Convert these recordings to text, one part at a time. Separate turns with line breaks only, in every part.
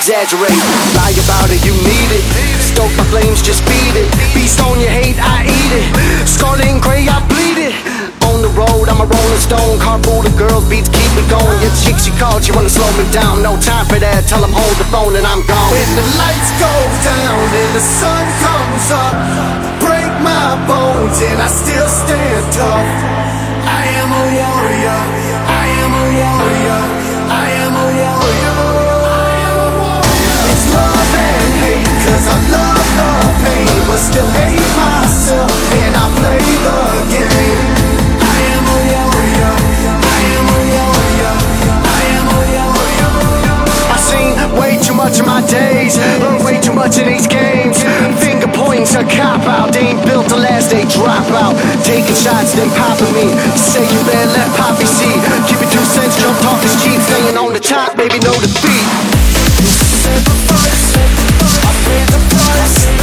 exaggerate. Lie about it, you need it. Stoke my flames, just feed it. Beast on your hate, I eat it. Scarlet and gray, I bleed it. On the road, I'm a rolling stone. Car full of girls, beats keep me going. Your chick, she called, she wanna slow me down. No time for that. Tell 'em hold the phone and I'm gone.
When the lights go down and the sun comes up, break my bones and I still stand tough. I am a warrior. I love the pain, but still hate myself and I play the game. I am a warrior. I am a warrior. I am a warrior.
I've seen way too much of my days, learned way too much in these games. Finger points a cop out, they ain't built to last, they drop out. Taking shots, then popping me. Say you bad, let Poppy see. Keep it two cents, jump off his cheap, staying on the top, baby, no defeat. Pay the price,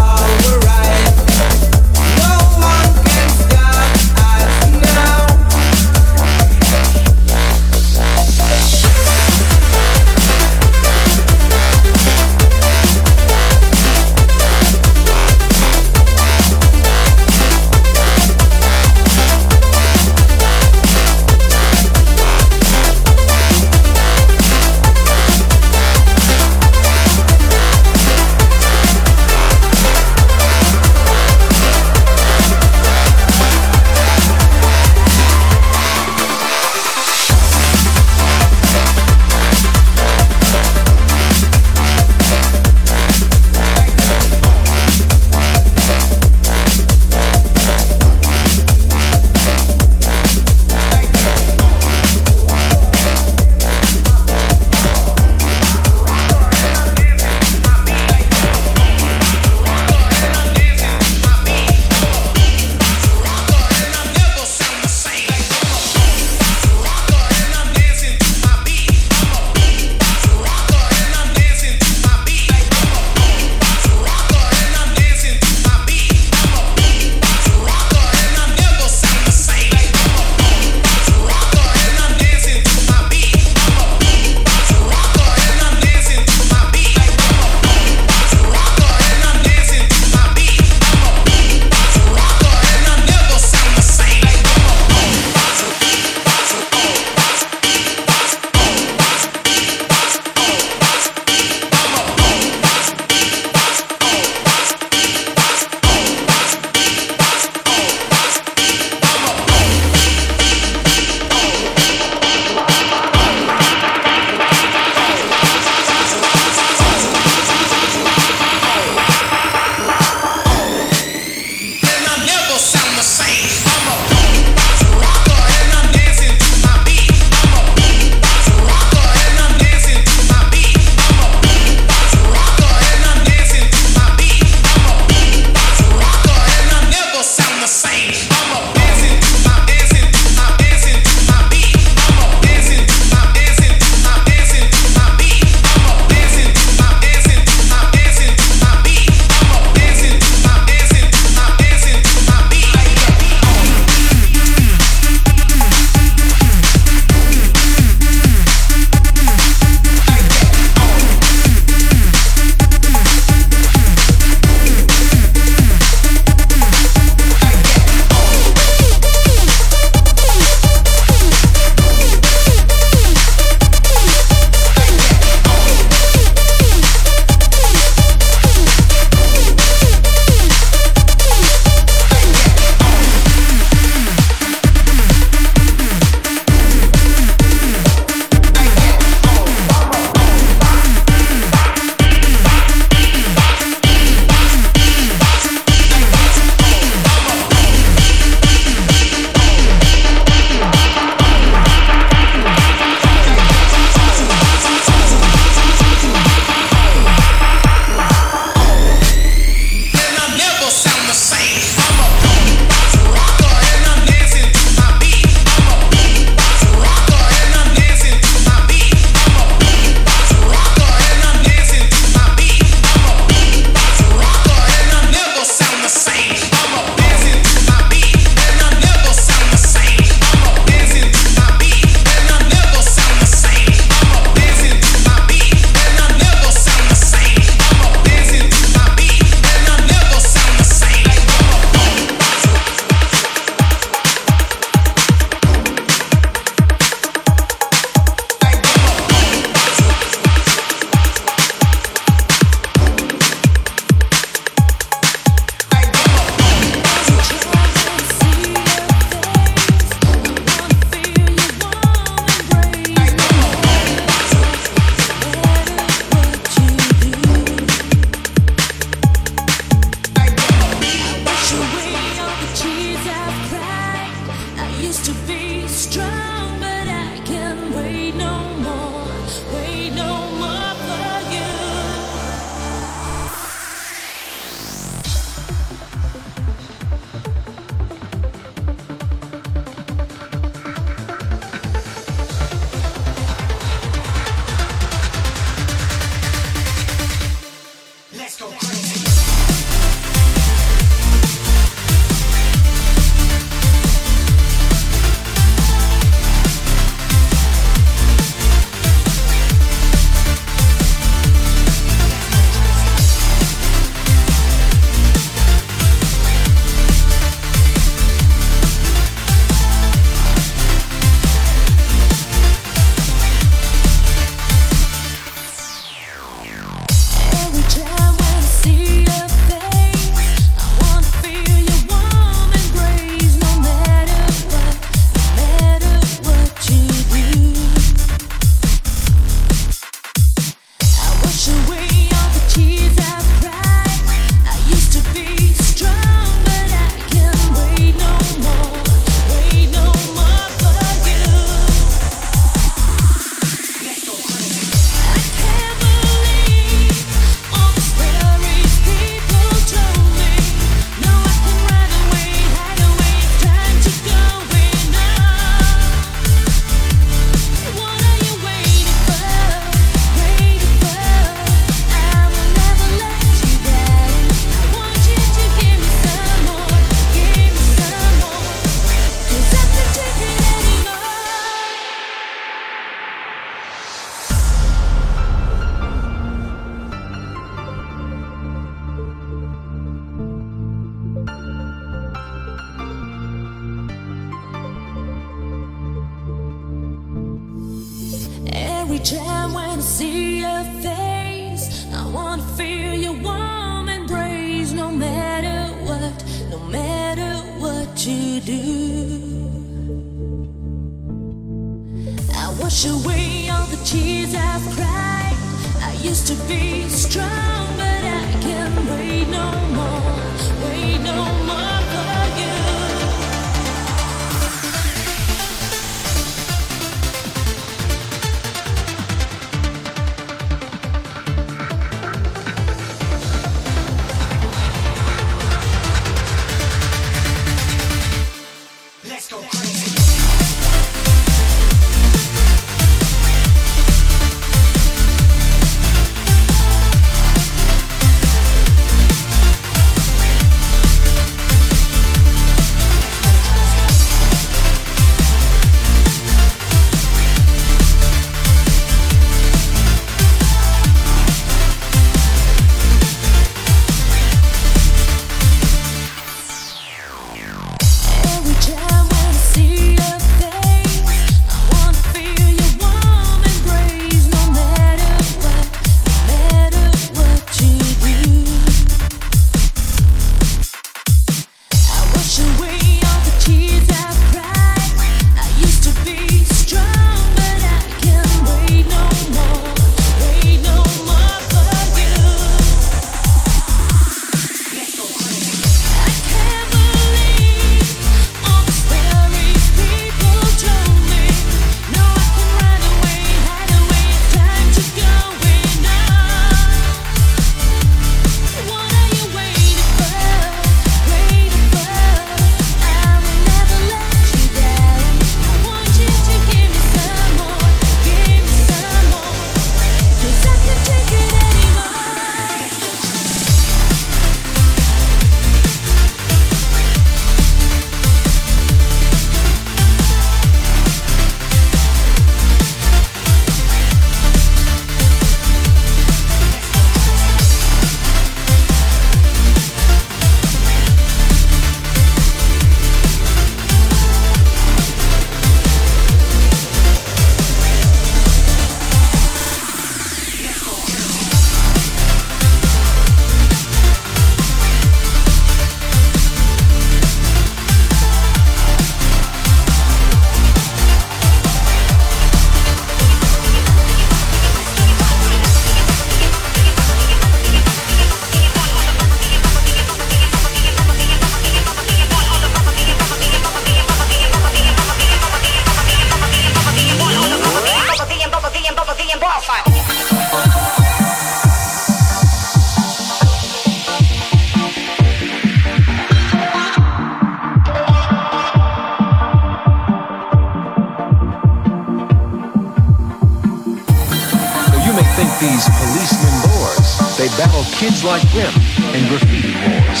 like them and graffiti wars.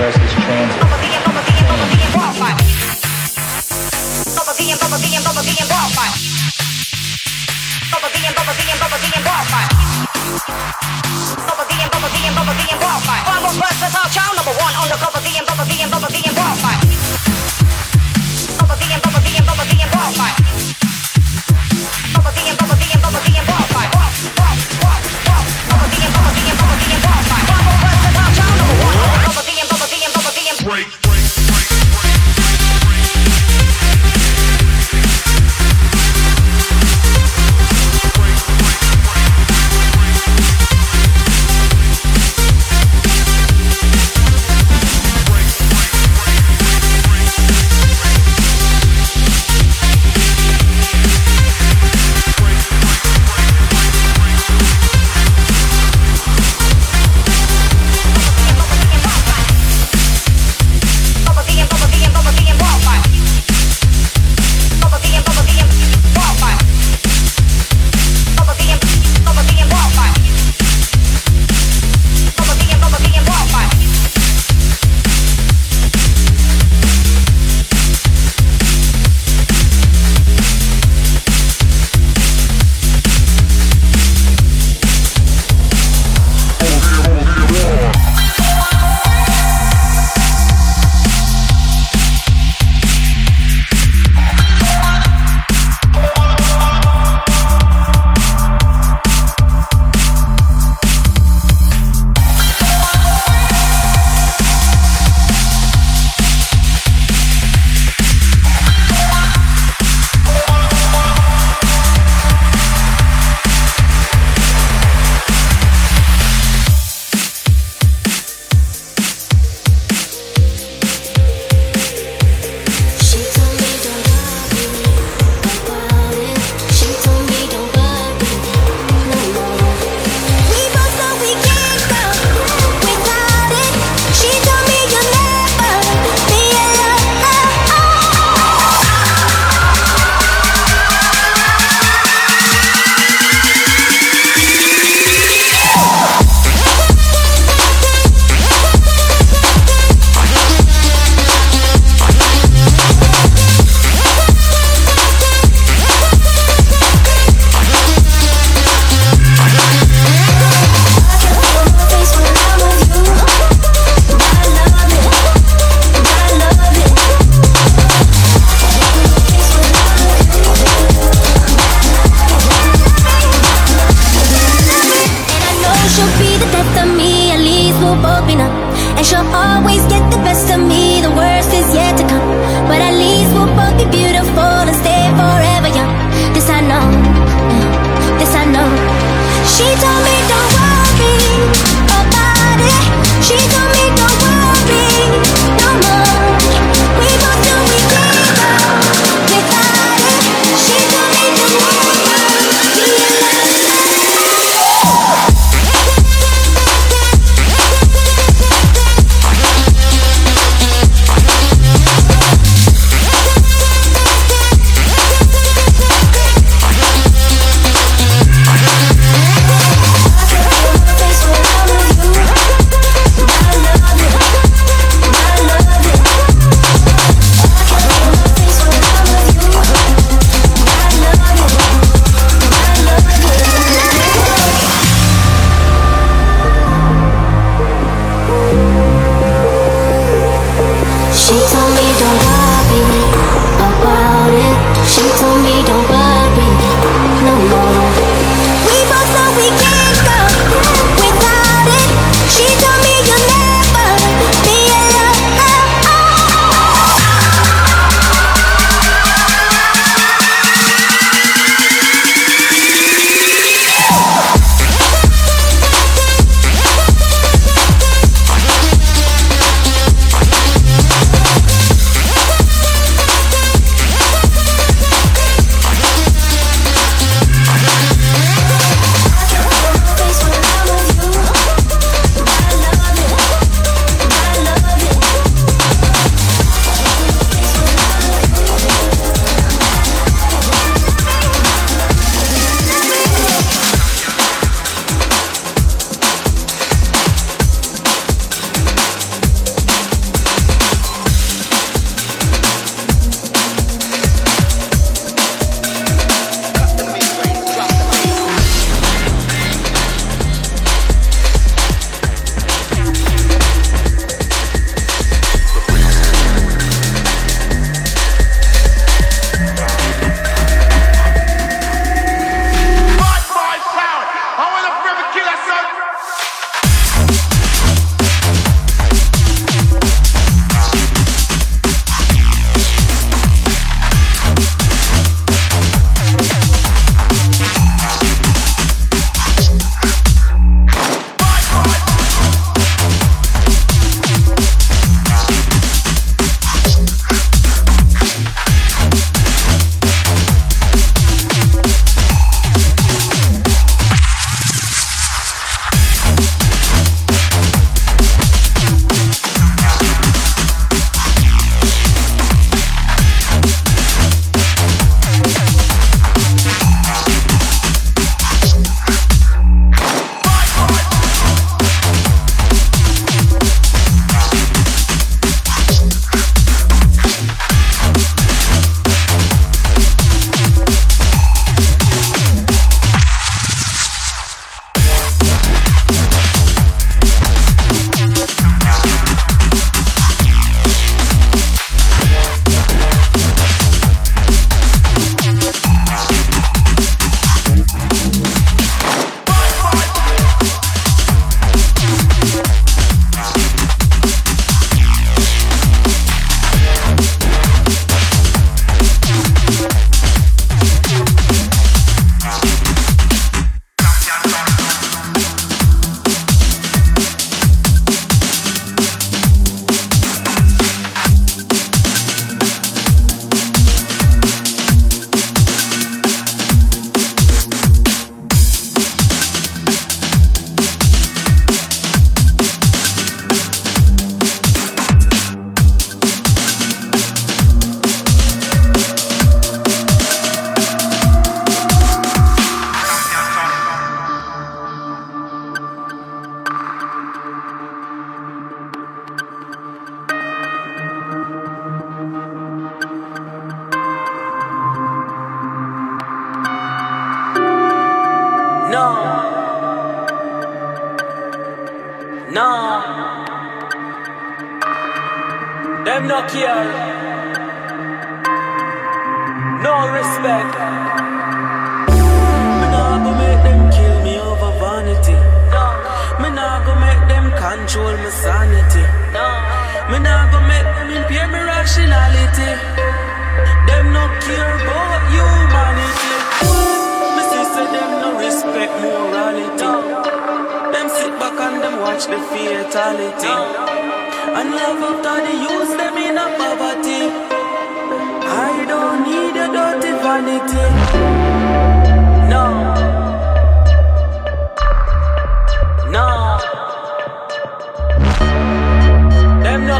Versus transit. Bubble D number one on the cover D and Bubble D and Bubble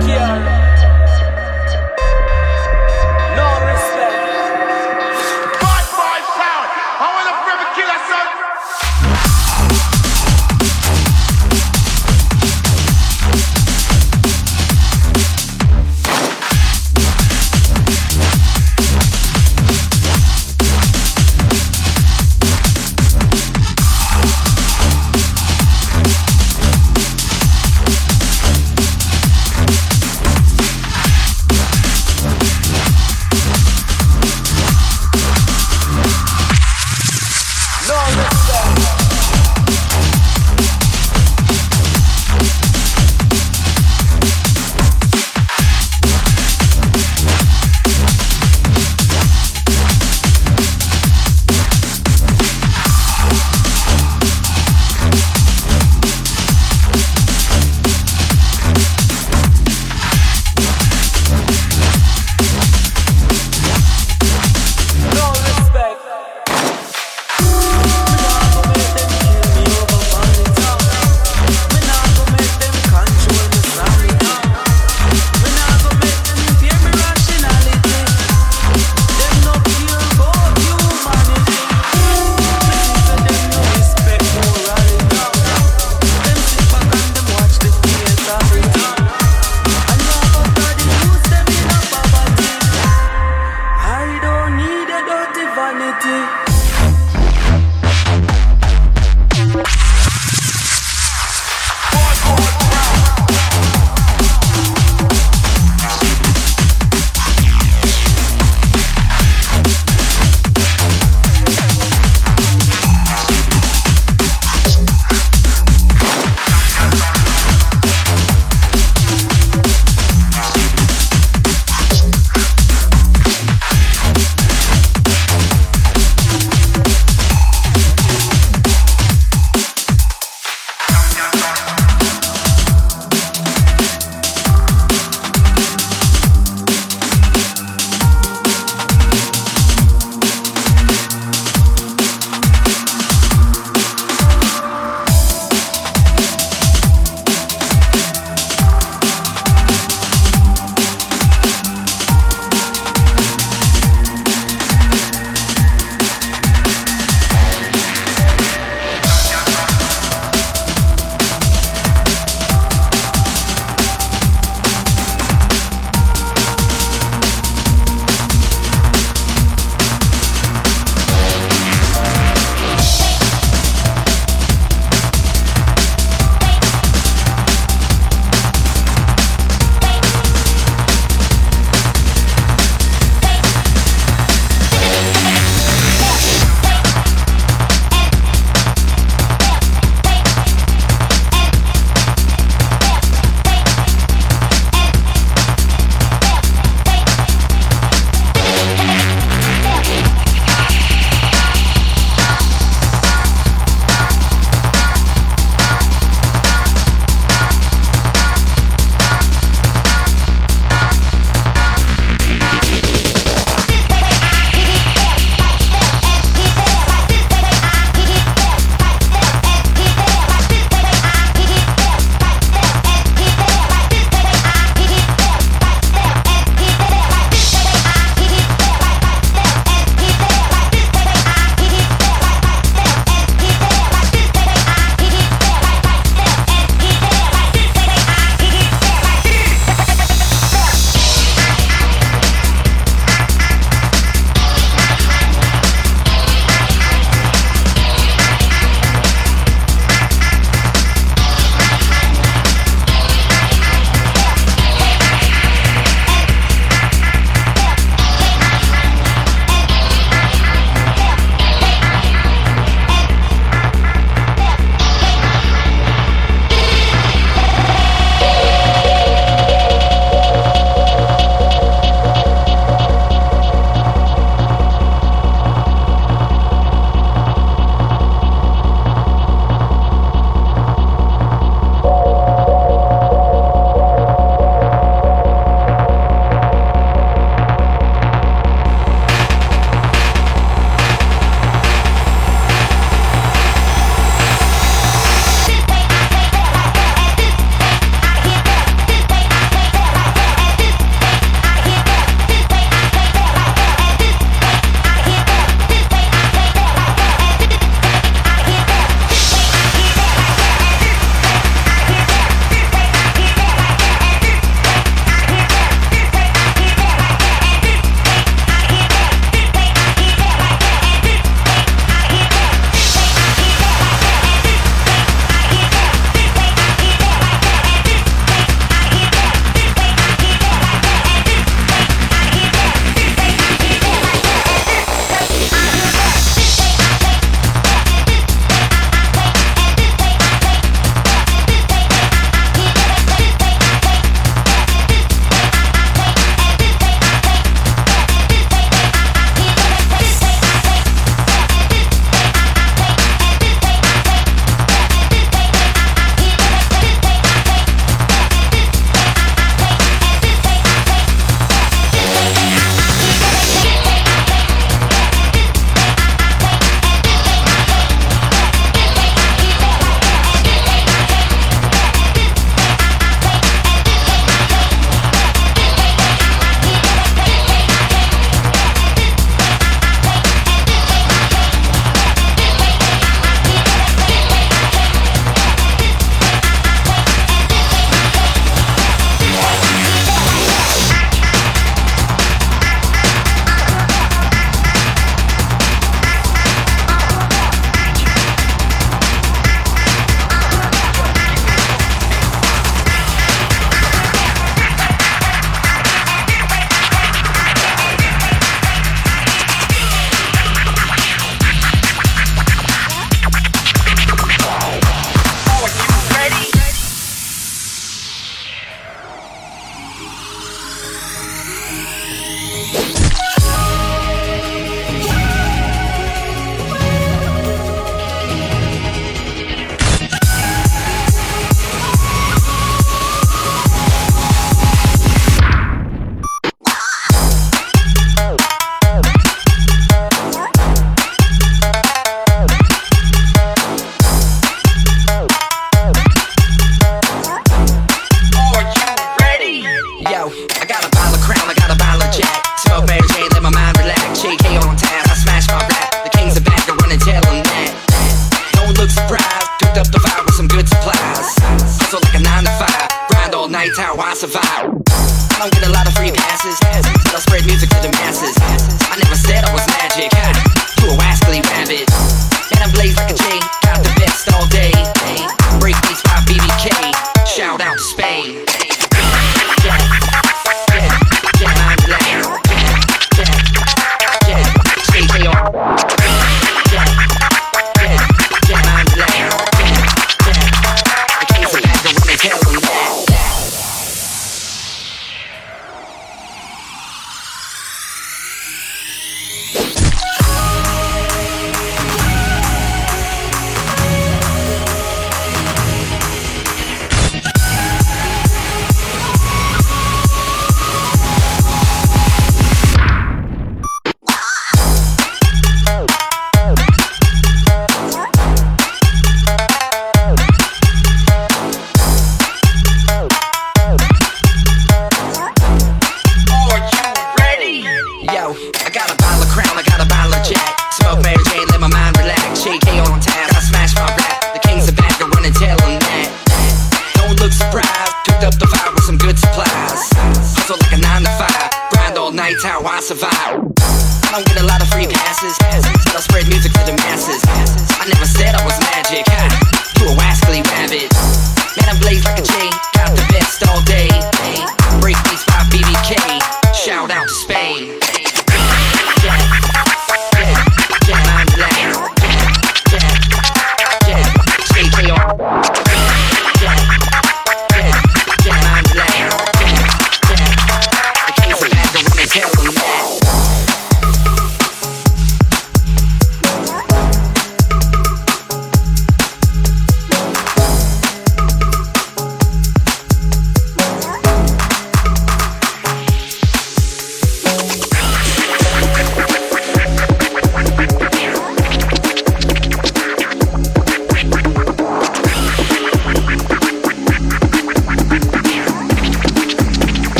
Them